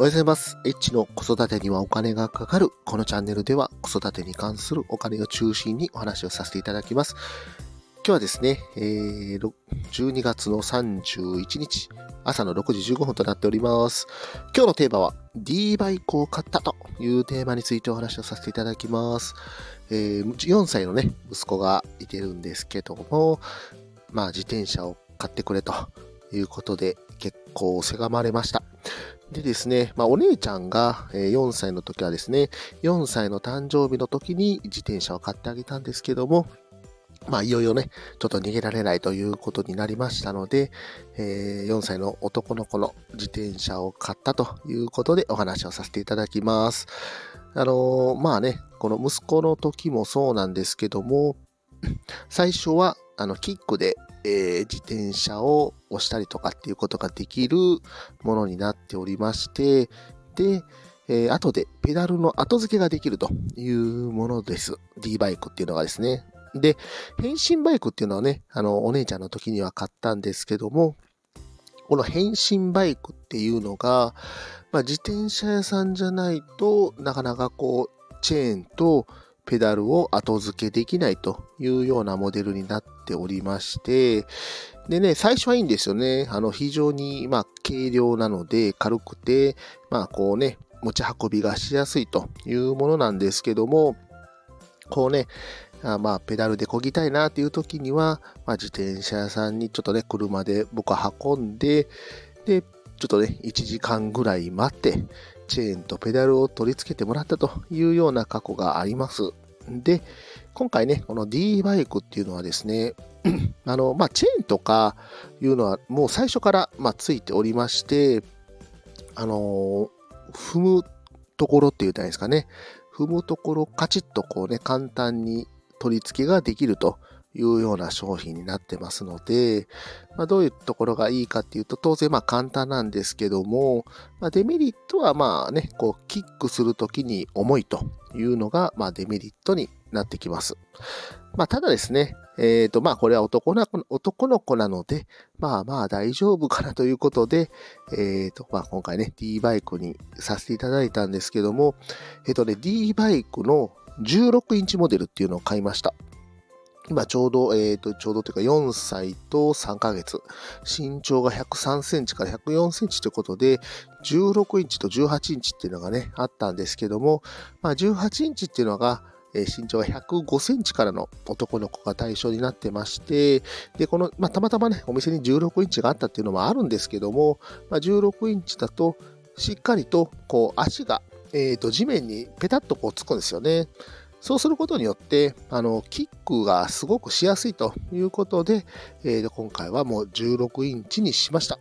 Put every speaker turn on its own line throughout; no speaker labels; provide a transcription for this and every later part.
おはようございます。エッチの子育てにはお金がかかる。このチャンネルでは子育てに関するお金を中心にお話をさせていただきます。今日はですね、えー、12月の31日、朝の6時15分となっております。今日のテーマは D バイクを買ったというテーマについてお話をさせていただきます。えー、4歳のね、息子がいてるんですけども、まあ自転車を買ってくれということで結構せがまれました。でですね、まあ、お姉ちゃんが4歳の時はですね、4歳の誕生日の時に自転車を買ってあげたんですけども、まあ、いよいよね、ちょっと逃げられないということになりましたので、えー、4歳の男の子の自転車を買ったということでお話をさせていただきます。あのー、まあね、この息子の時もそうなんですけども、最初は、あの、キックでえー、自転車を押したりとかっていうことができるものになっておりまして、で、えー、後でペダルの後付けができるというものです。D バイクっていうのがですね。で、変身バイクっていうのはね、あの、お姉ちゃんの時には買ったんですけども、この変身バイクっていうのが、まあ、自転車屋さんじゃないとなかなかこう、チェーンとペダルを後付けできないというようなモデルになっておりまして、でね、最初はいいんですよね。あの、非常に、まあ、軽量なので、軽くて、まあ、こうね、持ち運びがしやすいというものなんですけども、こうね、あまあ、ペダルで漕ぎたいなっていう時には、まあ、自転車屋さんにちょっとね、車で僕は運んで、で、ちょっとね、1時間ぐらい待って、チェーンとペダルを取り付けてもらったというような過去があります。で、今回ね、この D バイクっていうのはですね、あの、まあ、チェーンとかいうのはもう最初から、まあ、ついておりまして、あの踏むところって言ったらいいですかね、踏むところカチッとこうね、簡単に取り付けができるというような商品になってますので、まあ、どういうところがいいかっていうと、当然まあ簡単なんですけども、まあ、デメリットはまあね、こうキックするときに重いというのがまあデメリットになってきます。まあ、ただですね、えっ、ー、と、まあ、これは男の子男の子なので、まあまあ大丈夫かなということで、えっ、ー、と、まあ、今回ね、D バイクにさせていただいたんですけども、えっ、ー、とね、D バイクの16インチモデルっていうのを買いました。今ちょうど、えっ、ー、と、ちょうどというか4歳と3ヶ月。身長が103センチから104センチということで、16インチと18インチっていうのがね、あったんですけども、まあ18インチっていうのが、え身長が105センチからの男の子が対象になってまして、で、この、まあ、たまたまね、お店に16インチがあったっていうのもあるんですけども、まあ、16インチだと、しっかりと、こう、足が、えっ、ー、と、地面にペタッとこうつくんですよね。そうすることによって、あの、キックがすごくしやすいということで、えー、今回はもう16インチにしました。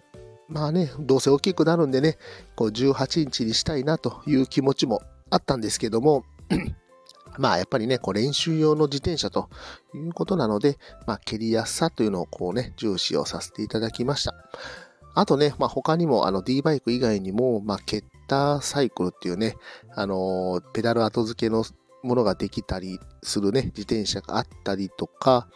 まあね、どうせ大きくなるんでね、こう18インチにしたいなという気持ちもあったんですけども、まあやっぱりね、こう練習用の自転車ということなので、まあ蹴りやすさというのをこうね、重視をさせていただきました。あとね、まあ他にもあの D バイク以外にも、まあケッターサイクルっていうね、あのペダル後付けのものができたりするね、自転車があったりとか、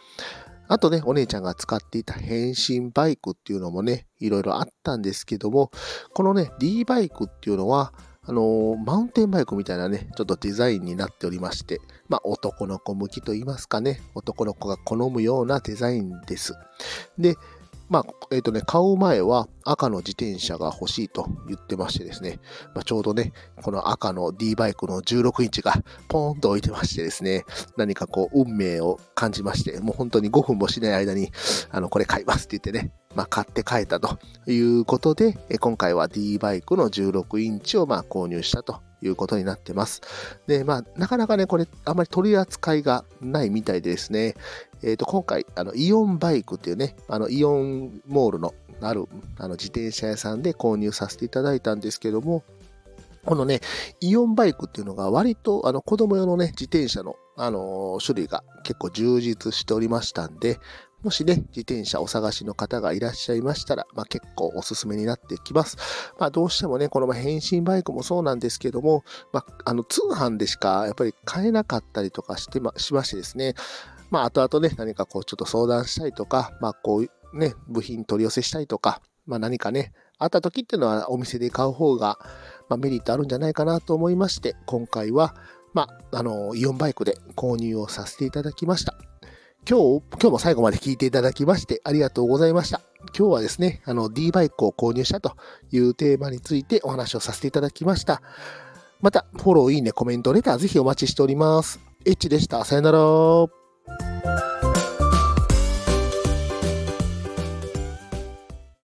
あとね、お姉ちゃんが使っていた変身バイクっていうのもね、いろいろあったんですけども、このね、D バイクっていうのは、あのー、マウンテンバイクみたいなね、ちょっとデザインになっておりまして、まあ、男の子向きと言いますかね、男の子が好むようなデザインです。で、まあ、えっ、ー、とね、買う前は赤の自転車が欲しいと言ってましてですね、まあ、ちょうどね、この赤の D バイクの16インチがポーンと置いてましてですね、何かこう、運命を感じまして、もう本当に5分もしない間に、あの、これ買いますって言ってね、まあ、買って帰ったということで、今回は D バイクの16インチをまあ購入したということになってます。で、まあ、なかなかね、これ、あまり取り扱いがないみたいでですね、え、ー、と、今回、あの、イオンバイクっていうね、あの、イオンモールのある、あの、自転車屋さんで購入させていただいたんですけども、このね、イオンバイクっていうのが割とあの子供用のね、自転車のあの種類が結構充実しておりましたんで、もしね、自転車お探しの方がいらっしゃいましたら、まあ、結構おすすめになってきます。まあ、どうしてもね、この変身バイクもそうなんですけども、まあ、あの、通販でしかやっぱり買えなかったりとかしてま、しましてですね、まあ、後々ね、何かこう、ちょっと相談したりとか、まあ、こう、ね、部品取り寄せしたりとか、まあ、何かね、あった時っていうのはお店で買う方が、まあ、メリットあるんじゃないかなと思いまして、今回は、まあ、あの、イオンバイクで購入をさせていただきました。今日、今日も最後まで聞いていただきましてありがとうございました。今日はですね、あの D バイクを購入したというテーマについてお話をさせていただきました。また、フォロー、いいね、コメント、レターぜひお待ちしております。エッチでした。さよなら。Música